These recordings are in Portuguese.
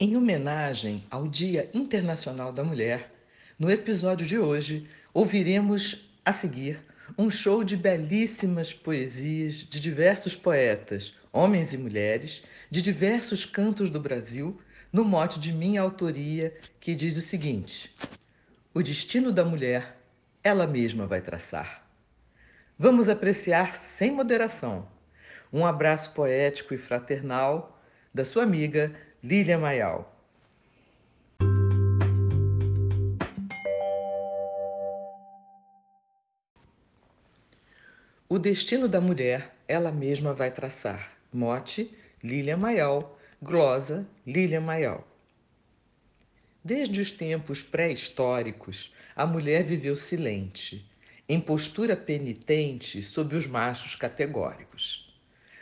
Em homenagem ao Dia Internacional da Mulher, no episódio de hoje ouviremos a seguir um show de belíssimas poesias de diversos poetas, homens e mulheres, de diversos cantos do Brasil, no mote de minha autoria, que diz o seguinte: O destino da mulher, ela mesma vai traçar. Vamos apreciar sem moderação. Um abraço poético e fraternal da sua amiga Lília Maial. O destino da mulher, ela mesma vai traçar. Mote, Lília Maial. Glosa, Lília Maial. Desde os tempos pré-históricos, a mulher viveu silente, em postura penitente sob os machos categóricos.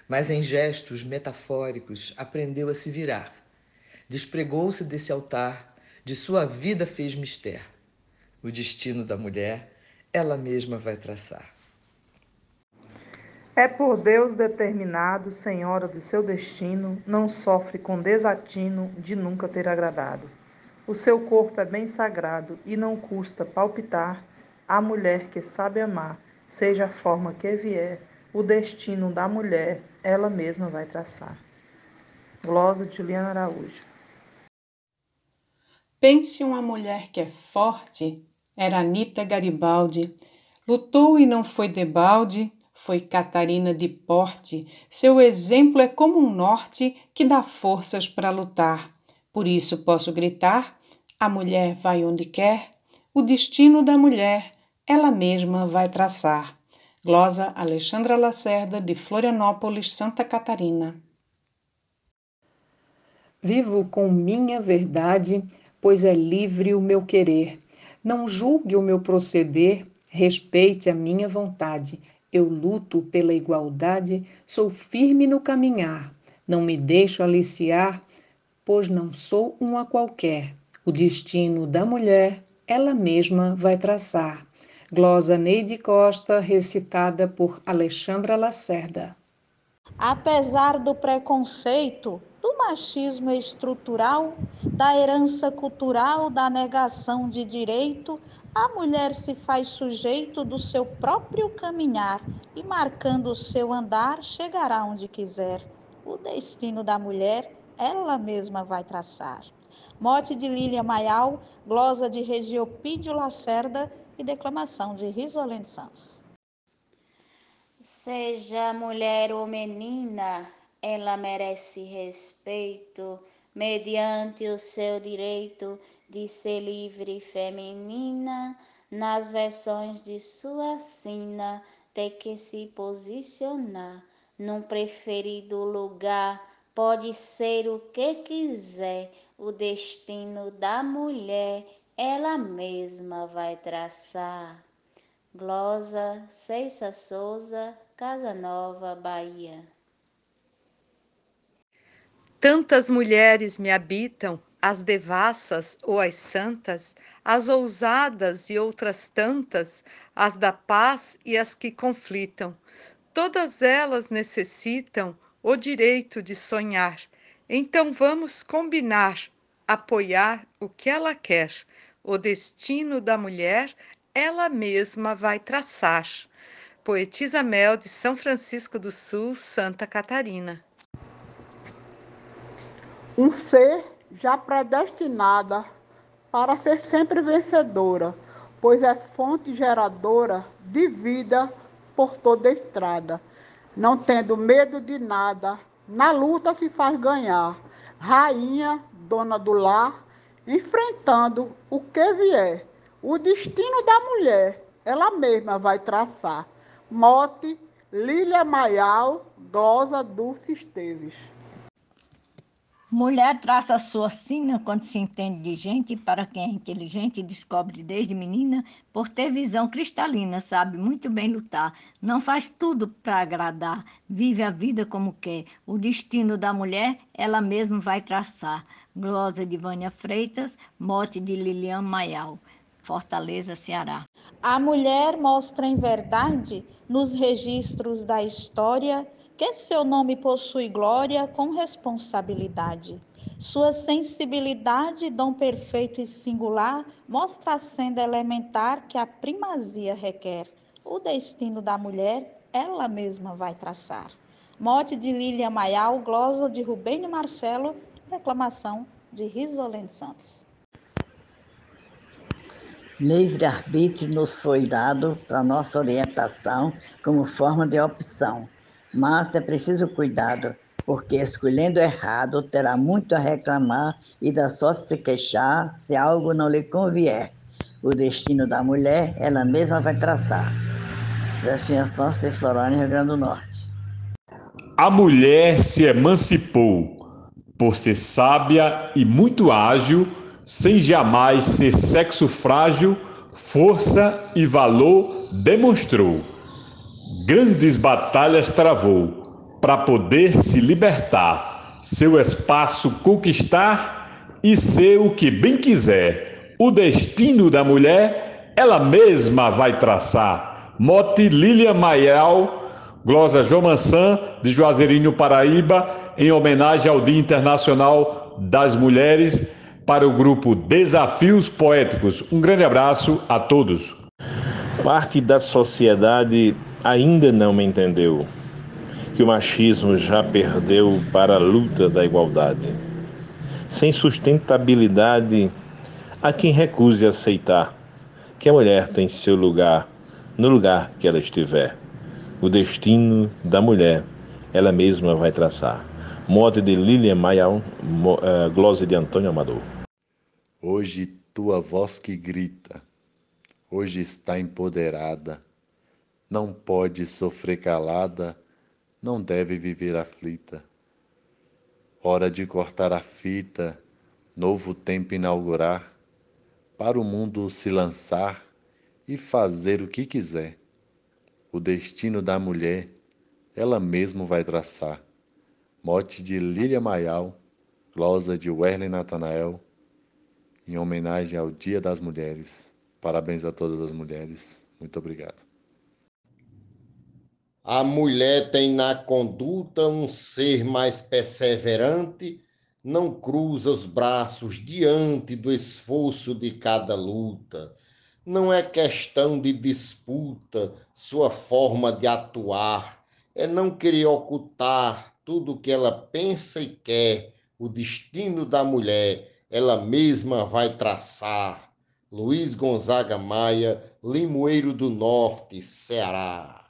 Mas em gestos metafóricos aprendeu a se virar. Despregou-se desse altar, de sua vida fez mister. O destino da mulher, ela mesma vai traçar. É por Deus determinado, senhora do seu destino, não sofre com desatino de nunca ter agradado. O seu corpo é bem sagrado e não custa palpitar a mulher que sabe amar, seja a forma que vier, o destino da mulher ela mesma vai traçar. Glosa Juliana Araújo. Pense uma mulher que é forte, era Anita Garibaldi, lutou e não foi debalde, foi Catarina de porte, seu exemplo é como um norte que dá forças para lutar. Por isso posso gritar: a mulher vai onde quer, o destino da mulher ela mesma vai traçar. Glosa Alexandra Lacerda, de Florianópolis, Santa Catarina. Vivo com minha verdade, pois é livre o meu querer. Não julgue o meu proceder, respeite a minha vontade eu luto pela igualdade, sou firme no caminhar, não me deixo aliciar, pois não sou uma qualquer. O destino da mulher, ela mesma vai traçar. Glosa Neide Costa, recitada por Alexandra Lacerda. Apesar do preconceito, do machismo estrutural, da herança cultural, da negação de direito, a mulher se faz sujeito do seu próprio caminhar e, marcando o seu andar, chegará onde quiser. O destino da mulher, ela mesma vai traçar. Mote de Lília Maial, glosa de Regiopídio Lacerda e declamação de Risolene Santos. Seja mulher ou menina, ela merece respeito mediante o seu direito de ser livre feminina, nas versões de sua sina, tem que se posicionar num preferido lugar. Pode ser o que quiser, o destino da mulher ela mesma vai traçar. Glosa Ceissa Souza, Casa Nova, Bahia. Tantas mulheres me habitam as devassas ou as santas, as ousadas e outras tantas, as da paz e as que conflitam. Todas elas necessitam o direito de sonhar. Então vamos combinar, apoiar o que ela quer. O destino da mulher ela mesma vai traçar. Poetisa Mel de São Francisco do Sul, Santa Catarina. Um ser já predestinada para ser sempre vencedora, pois é fonte geradora de vida por toda estrada. Não tendo medo de nada, na luta se faz ganhar. Rainha, dona do lar, enfrentando o que vier. O destino da mulher, ela mesma vai traçar. Mote, Lília Maial, Glosa Dulce Esteves. Mulher traça a sua sina quando se entende de gente, para quem é inteligente descobre desde menina, por ter visão cristalina, sabe muito bem lutar, não faz tudo para agradar, vive a vida como quer. O destino da mulher, ela mesma vai traçar. Glosa de Vânia Freitas, mote de Lilian Maial. Fortaleza, Ceará. A mulher mostra em verdade, nos registros da história, que seu nome possui glória com responsabilidade. Sua sensibilidade, dom perfeito e singular, mostra a senda elementar que a primazia requer. O destino da mulher, ela mesma vai traçar. Mote de Lília Maial, glosa de Rubênio Marcelo, declamação de Risolene Santos. Livre-arbítrio nos foi dado para nossa orientação como forma de opção, mas é preciso cuidado porque escolhendo errado terá muito a reclamar e dá sorte se queixar se algo não lhe convier. O destino da mulher, ela mesma vai traçar. Zefinha Santos de Florânia, Rio Grande do Norte. A mulher se emancipou por ser sábia e muito ágil, sem jamais ser sexo frágil, força e valor demonstrou. Grandes batalhas travou para poder se libertar, seu espaço conquistar e ser o que bem quiser. O destino da mulher, ela mesma vai traçar. Mote Lilian Maial, glosa João Mansan, de Juazeirinho, Paraíba, em homenagem ao Dia Internacional das Mulheres, para o grupo Desafios Poéticos. Um grande abraço a todos. Parte da sociedade ainda não me entendeu que o machismo já perdeu para a luta da igualdade. Sem sustentabilidade, há quem recuse aceitar que a mulher tem seu lugar no lugar que ela estiver. O destino da mulher, ela mesma vai traçar. Mote de Lilian Maial, uh, glose de Antônio Amador. Hoje tua voz que grita, hoje está empoderada, não pode sofrer calada não deve viver aflita. Hora de cortar a fita, novo tempo inaugurar, para o mundo se lançar e fazer o que quiser. O destino da mulher, ela mesma vai traçar. Mote de Lília Maial, glosa de Werley Natanael, em homenagem ao Dia das Mulheres. Parabéns a todas as mulheres. Muito obrigado. A mulher tem na conduta um ser mais perseverante, não cruza os braços diante do esforço de cada luta. Não é questão de disputa sua forma de atuar, é não querer ocultar tudo o que ela pensa e quer. O destino da mulher, ela mesma vai traçar. Luiz Gonzaga Maia, Limoeiro do Norte, Ceará.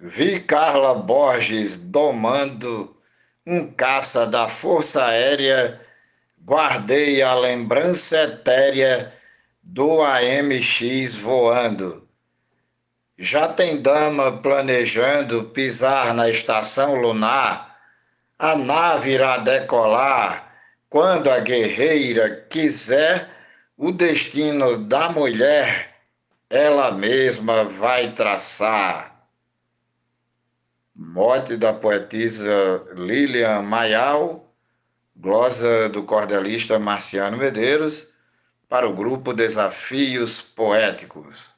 Vi Carla Borges domando um caça da Força Aérea, guardei a lembrança etérea do AMX voando. Já tem dama planejando pisar na estação lunar, a nave irá decolar quando a guerreira quiser, o destino da mulher ela mesma vai traçar. Mote da poetisa Lilian Maial, glosa do cordelista Marciano Medeiros, para o grupo Desafios Poéticos.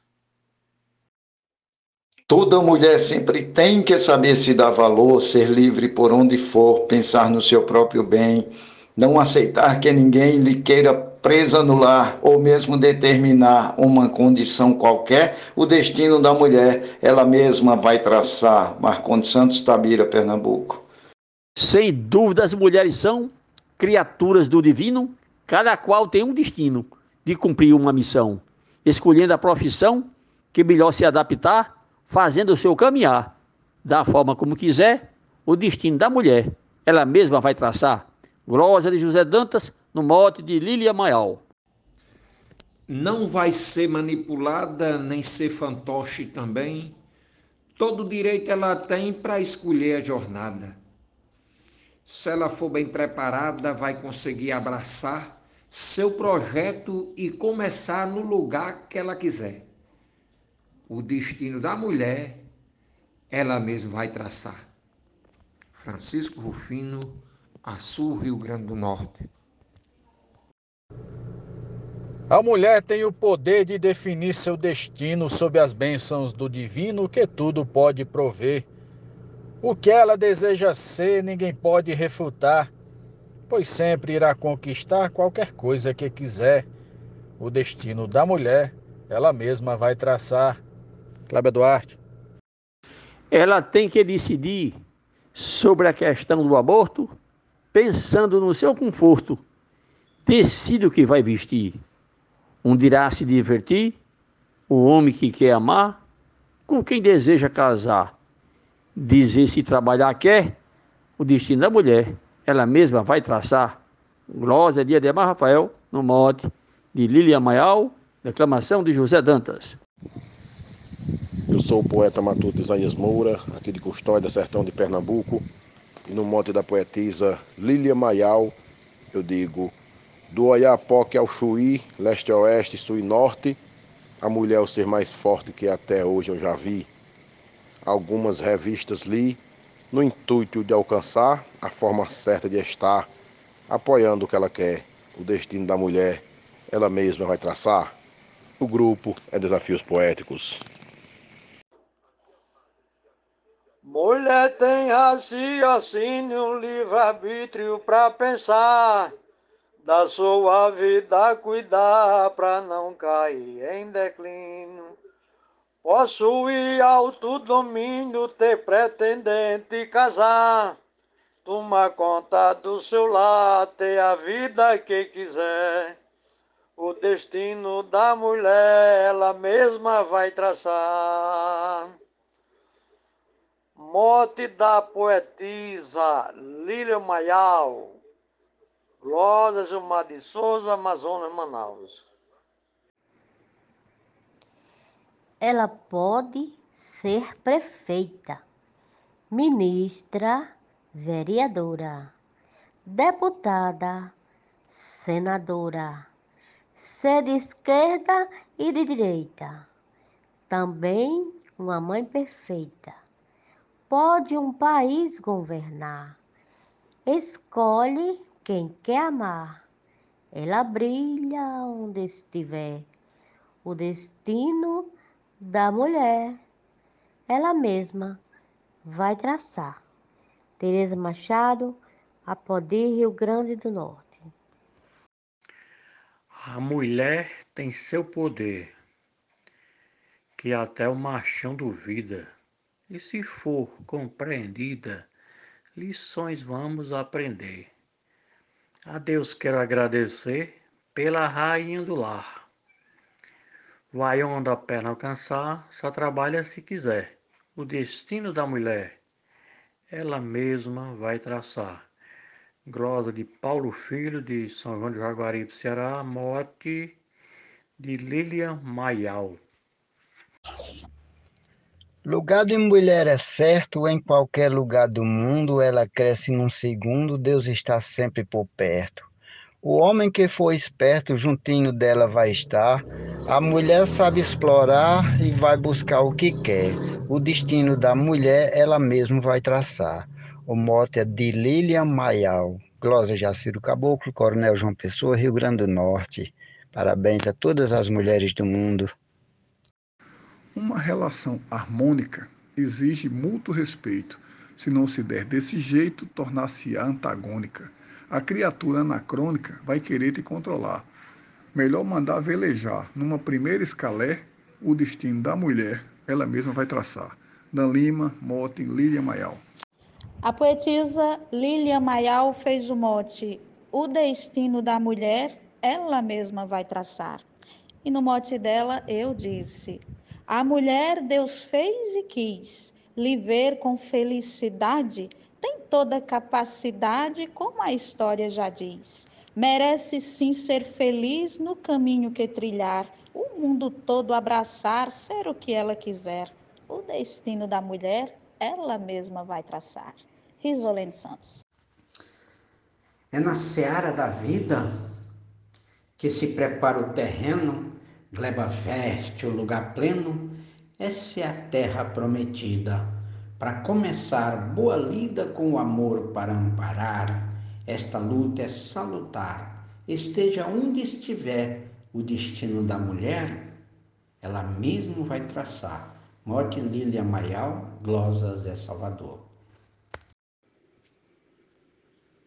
Toda mulher sempre tem que saber se dar valor, ser livre por onde for, pensar no seu próprio bem, não aceitar que ninguém lhe queira presa no lar ou mesmo determinar uma condição qualquer, o destino da mulher ela mesma vai traçar. Marcondes Santos Tabira, Pernambuco. Sem dúvida, as mulheres são criaturas do divino, cada qual tem um destino de cumprir uma missão, escolhendo a profissão que melhor se adaptar, fazendo o seu caminhar da forma como quiser, o destino da mulher ela mesma vai traçar. Glória de José Dantas, no mote de Lilia Maial. Não vai ser manipulada nem ser fantoche também. Todo direito ela tem para escolher a jornada. Se ela for bem preparada, vai conseguir abraçar seu projeto e começar no lugar que ela quiser. O destino da mulher, ela mesma vai traçar. Francisco Rufino, Açu, Rio Grande do Norte. A mulher tem o poder de definir seu destino sob as bênçãos do divino que tudo pode prover. O que ela deseja ser, ninguém pode refutar, pois sempre irá conquistar qualquer coisa que quiser. O destino da mulher, ela mesma vai traçar. Cláudia Duarte. Ela tem que decidir sobre a questão do aborto, pensando no seu conforto. Decide o que vai vestir. Um dirá se divertir, o homem que quer amar, com quem deseja casar. Dizer se trabalhar quer, o destino da mulher, ela mesma vai traçar. Glória de Ademar Rafael, no mote de Lilian Maial, declamação de José Dantas. Eu sou o poeta matuto Isaías Moura, aqui de Custódia, sertão de Pernambuco, e no mote da poetisa Lília Maial, eu digo: do Oiapoque ao Chuí, leste a oeste, sul e norte, a mulher é o ser mais forte que até hoje eu já vi. Algumas revistas li no intuito de alcançar a forma certa de estar, apoiando o que ela quer, o destino da mulher, ela mesma vai traçar. O grupo é Desafios Poéticos. Mulher tem raciocínio, livre-arbítrio para pensar, da sua vida cuidar para não cair em declínio. Possui alto domínio, ter pretendente casar, tomar conta do seu lar, ter a vida que quiser. O destino da mulher ela mesma vai traçar. Mote da poetisa Lília Maial, Glória Gilmar de Souza, Amazonas, Manaus. Ela pode ser prefeita, ministra, vereadora, deputada, senadora, ser de esquerda e de direita. Também uma mãe perfeita pode um país governar. Escolhe quem quer amar. Ela brilha onde estiver. O destino da mulher, ela mesma vai traçar. Tereza Machado, Apodi, Rio Grande do Norte. A mulher tem seu poder, que até o machão duvida e se for compreendida, lições vamos aprender. A Deus quero agradecer pela rainha do lar. Vai onde a perna alcançar, só trabalha se quiser. O destino da mulher, ela mesma vai traçar. Glosa de Paulo Filho, de São João de Jaguaribe, Ceará, morte de Lilian Maial. Lugar de mulher é certo, em qualquer lugar do mundo ela cresce num segundo, Deus está sempre por perto. O homem que for esperto, juntinho dela vai estar. A mulher sabe explorar e vai buscar o que quer. O destino da mulher ela mesma vai traçar. O mote é de Lilian Maial. Glória Jaciro Caboclo, Coronel João Pessoa, Rio Grande do Norte. Parabéns a todas as mulheres do mundo. Uma relação harmônica exige mútuo respeito. Se não se der desse jeito, tornar-se antagônica. A criatura anacrônica vai querer te controlar. Melhor mandar velejar numa primeira escalé o destino da mulher, ela mesma vai traçar. Dan Lima, mote, Lilian Maial. A poetisa Lilian Maial fez o mote O destino da mulher, ela mesma vai traçar. E no mote dela eu disse: a mulher Deus fez e quis lhe ver com felicidade, tem toda capacidade, como a história já diz. Merece sim ser feliz no caminho que trilhar, o mundo todo abraçar, ser o que ela quiser. O destino da mulher, ela mesma vai traçar. Risolene Santos. É na seara da vida que se prepara o terreno gleba fértil, lugar pleno, essa é a terra prometida. Para começar boa lida com o amor para amparar, esta luta é salutar. Esteja onde estiver o destino da mulher, ela mesmo vai traçar. Morte Lília Maial, Glosas é Salvador.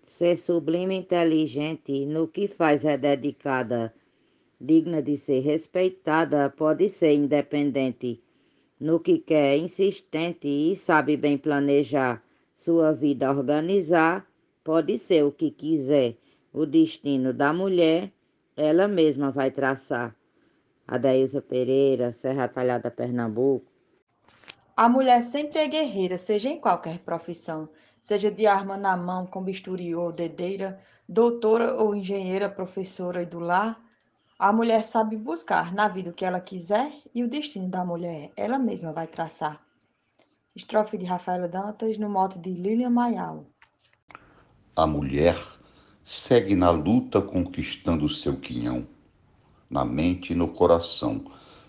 Ser sublime e inteligente no que faz é dedicada, digna de ser respeitada, pode ser independente. No que quer, insistente e sabe bem planejar sua vida organizar, pode ser o que quiser. O destino da mulher, ela mesma vai traçar. Adaísa Pereira, Serra Talhada, Pernambuco. A mulher sempre é guerreira, seja em qualquer profissão, seja de arma na mão, com bisturi ou dedeira, doutora ou engenheira, professora e do lar. A mulher sabe buscar na vida o que ela quiser e o destino da mulher ela mesma vai traçar. Estrofe de Rafaela Dantas no mote de Lilian Mayal. A mulher segue na luta conquistando o seu quinhão na mente e no coração,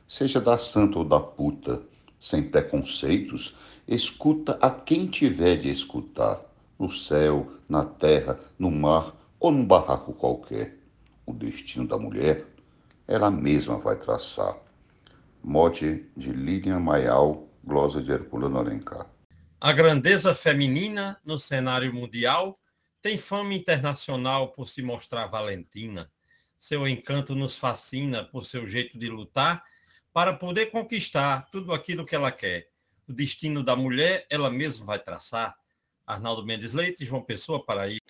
seja da santa ou da puta, sem preconceitos, escuta a quem tiver de escutar, no céu, na terra, no mar ou num barraco qualquer. O destino da mulher, ela mesma vai traçar. Mote de Lilian Maial, glosa de Herculano Alencar. A grandeza feminina no cenário mundial tem fama internacional por se mostrar valentina seu encanto nos fascina por seu jeito de lutar para poder conquistar tudo aquilo que ela quer. O destino da mulher, ela mesma vai traçar. Arnaldo Mendes Leite, João Pessoa, Paraíba.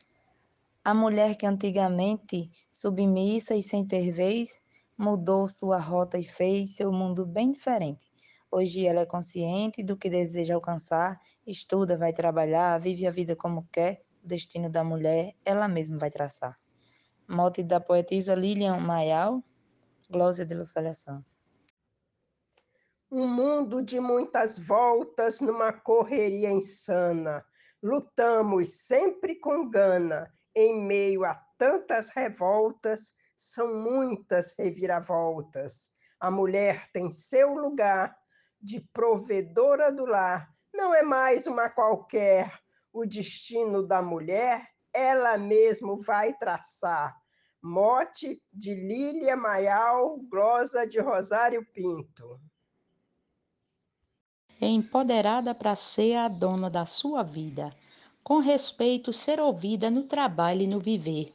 A mulher que antigamente, submissa e sem ter vez, mudou sua rota e fez seu mundo bem diferente. Hoje ela é consciente do que deseja alcançar, estuda, vai trabalhar, vive a vida como quer. O destino da mulher, ela mesma vai traçar. Mote da poetisa Lilian Mayal, Glória de Lucélia Santos. Um mundo de muitas voltas numa correria insana. Lutamos sempre com gana, em meio a tantas revoltas, são muitas reviravoltas. A mulher tem seu lugar de provedora do lar, não é mais uma qualquer. O destino da mulher ela mesmo vai traçar. Mote de Lília Maial, glosa de Rosário Pinto. É empoderada para ser a dona da sua vida, com respeito ser ouvida no trabalho e no viver.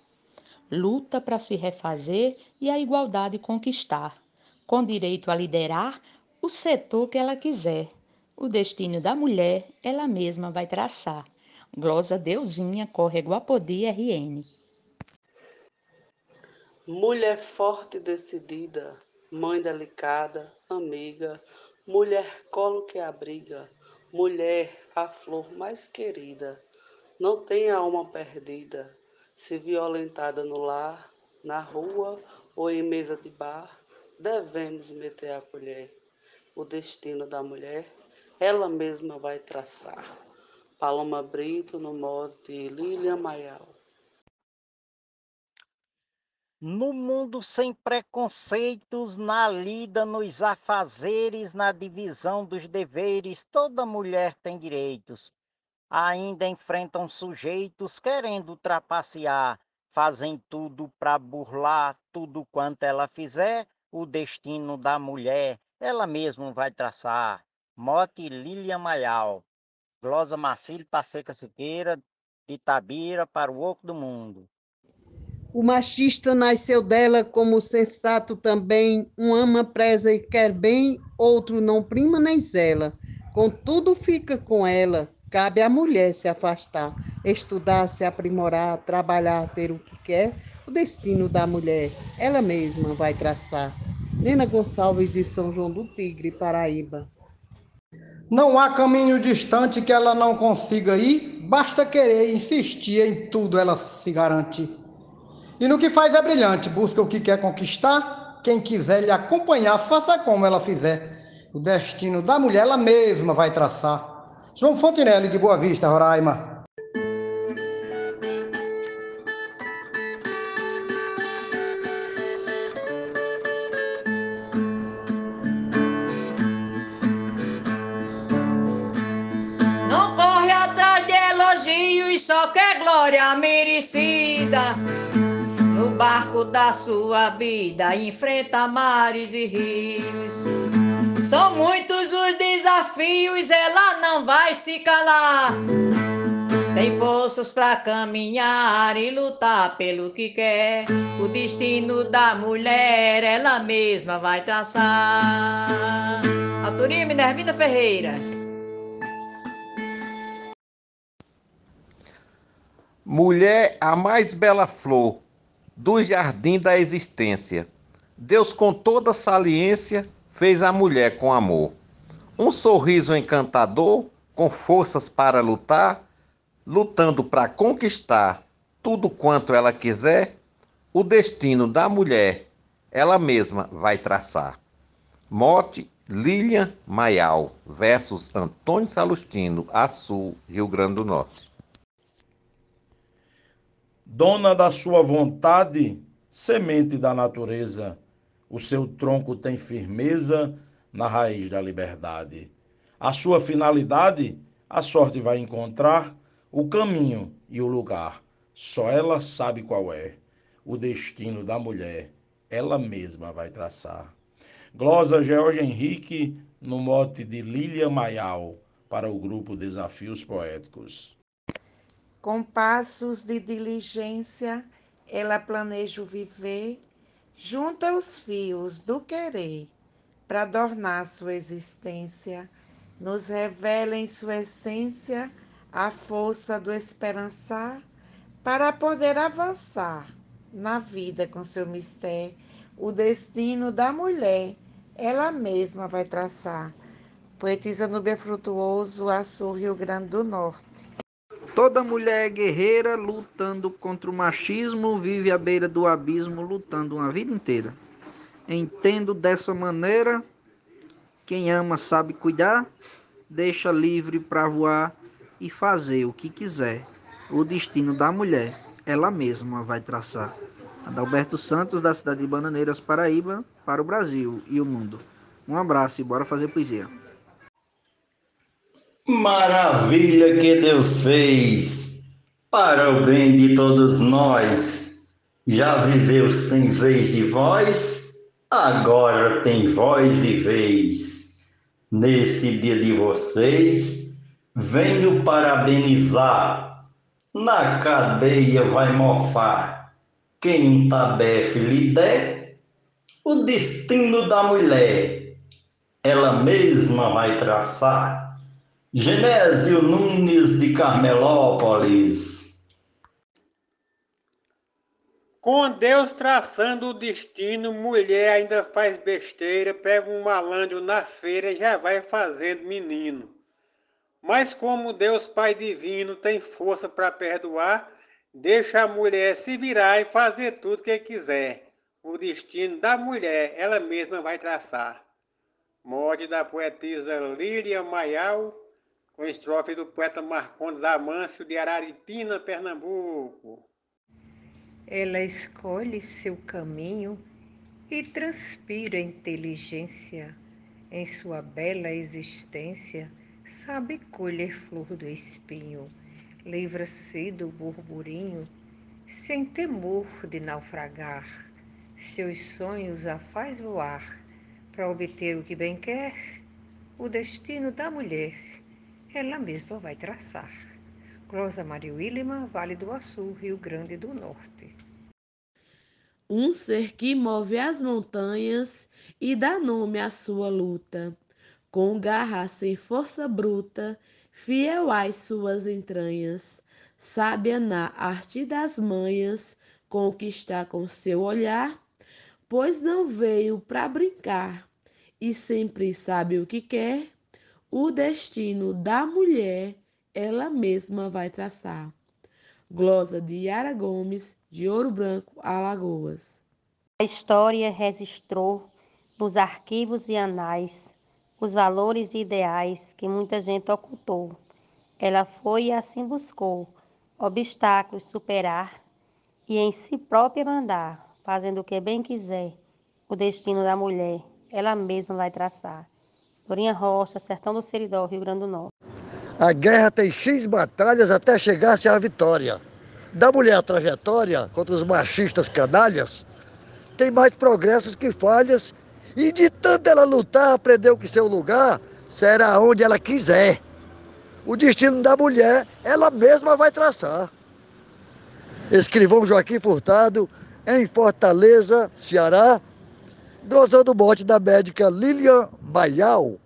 Luta para se refazer e a igualdade conquistar, com direito a liderar o setor que ela quiser. O destino da mulher ela mesma vai traçar. Glosa Deusinha, Córrego Apodi, RN. Mulher forte e decidida, mãe delicada, amiga, mulher colo que abriga, mulher a flor mais querida, não tem alma perdida, se violentada no lar, na rua ou em mesa de bar, devemos meter a colher. O destino da mulher, ela mesma vai traçar. Paloma Brito, no modo de Lilian Maial. No mundo sem preconceitos, na lida, nos afazeres, na divisão dos deveres, toda mulher tem direitos. Ainda enfrentam sujeitos querendo trapacear, fazem tudo para burlar tudo quanto ela fizer, o destino da mulher ela mesma vai traçar. Mote Lilian Maial. Glosa Marcílio Passeca Siqueira, de Itabira para o Oco do Mundo. O machista nasceu dela como sensato também, um ama, preza e quer bem, outro não prima nem zela. Contudo fica com ela, cabe à mulher se afastar, estudar, se aprimorar, trabalhar, ter o que quer, o destino da mulher, ela mesma vai traçar. Nena Gonçalves de São João do Tigre, Paraíba. Não há caminho distante que ela não consiga ir, basta querer insistir em tudo ela se garante. E no que faz é brilhante, busca o que quer conquistar, quem quiser lhe acompanhar, faça como ela fizer. O destino da mulher ela mesma vai traçar. João Fontinelli, de Boa Vista, Roraima. só quer glória merecida. No barco da sua vida, enfrenta mares e rios. São muitos os desafios, ela não vai se calar. tem forças para caminhar e lutar pelo que quer. O destino da mulher ela mesma vai traçar. Autoria Minervina Ferreira. Mulher, a mais bela flor do jardim da existência. Deus, com toda saliência, fez a mulher com amor. Um sorriso encantador, com forças para lutar, lutando para conquistar tudo quanto ela quiser, o destino da mulher ela mesma vai traçar. Mote Lilian Maial versus Antônio Salustino, Açu, Rio Grande do Norte. Dona da sua vontade, semente da natureza, o seu tronco tem firmeza na raiz da liberdade. A sua finalidade, a sorte vai encontrar o caminho e o lugar. Só ela sabe qual é. O destino da mulher, ela mesma vai traçar. Glosa George Henrique, no mote de Lília Maial, para o grupo Desafios Poéticos. Com passos de diligência, ela planeja o viver, junta os fios do querer para adornar sua existência, nos revela em sua essência a força do esperançar para poder avançar na vida com seu mistério. O destino da mulher, ela mesma vai traçar. Poetisa Nubia Frutuoso, Açu, Rio Grande do Norte. Toda mulher guerreira lutando contra o machismo, vive à beira do abismo, lutando uma vida inteira. Entendo dessa maneira, quem ama sabe cuidar, deixa livre para voar e fazer o que quiser. O destino da mulher, ela mesma vai traçar. Adalberto Santos, da cidade de Bananeiras, Paraíba, para o Brasil e o mundo. Um abraço e bora fazer poesia. Maravilha que Deus fez para o bem de todos nós. Já viveu sem vez e voz, agora tem voz e vez. Nesse dia de vocês, venho parabenizar. Na cadeia vai mofar. Quem tabefe lhe der, o destino da mulher, ela mesma vai traçar. Genésio Nunes de Carmelópolis. Com Deus traçando o destino, mulher ainda faz besteira, pega um malandro na feira e já vai fazendo menino. Mas como Deus Pai Divino tem força para perdoar, deixa a mulher se virar e fazer tudo que quiser. O destino da mulher ela mesma vai traçar. Morte da poetisa Lília Maial, com estrofe do poeta Marcondes Amâncio de Araripina, Pernambuco. Ela escolhe seu caminho e transpira inteligência em sua bela existência, sabe colher flor do espinho, livra-se do burburinho, sem temor de naufragar, seus sonhos a faz voar, para obter o que bem quer, o destino da mulher ela mesma vai traçar. Closa Maria Willima, Vale do Açu, Rio Grande do Norte. Um ser que move as montanhas e dá nome à sua luta, com garra sem força bruta, fiel às suas entranhas, sábia na arte das manhas, conquistar com seu olhar, pois não veio para brincar e sempre sabe o que quer o destino da mulher ela mesma vai traçar. Glosa de Yara Gomes, de Ouro Branco, Alagoas. A história registrou nos arquivos e anais os valores e ideais que muita gente ocultou. Ela foi e assim buscou obstáculos superar e em si própria mandar, fazendo o que bem quiser. O destino da mulher ela mesma vai traçar. Dorinha Rocha, Sertão do Seridó, Rio Grande do Norte. A guerra tem X batalhas até chegar-se à vitória. Da mulher a trajetória contra os machistas canalhas tem mais progressos que falhas e de tanto ela lutar aprendeu que seu lugar será onde ela quiser. o destino da mulher ela mesma vai traçar. Escrivão Joaquim Furtado, em Fortaleza, Ceará, glosando o bote da médica Lilian Maial.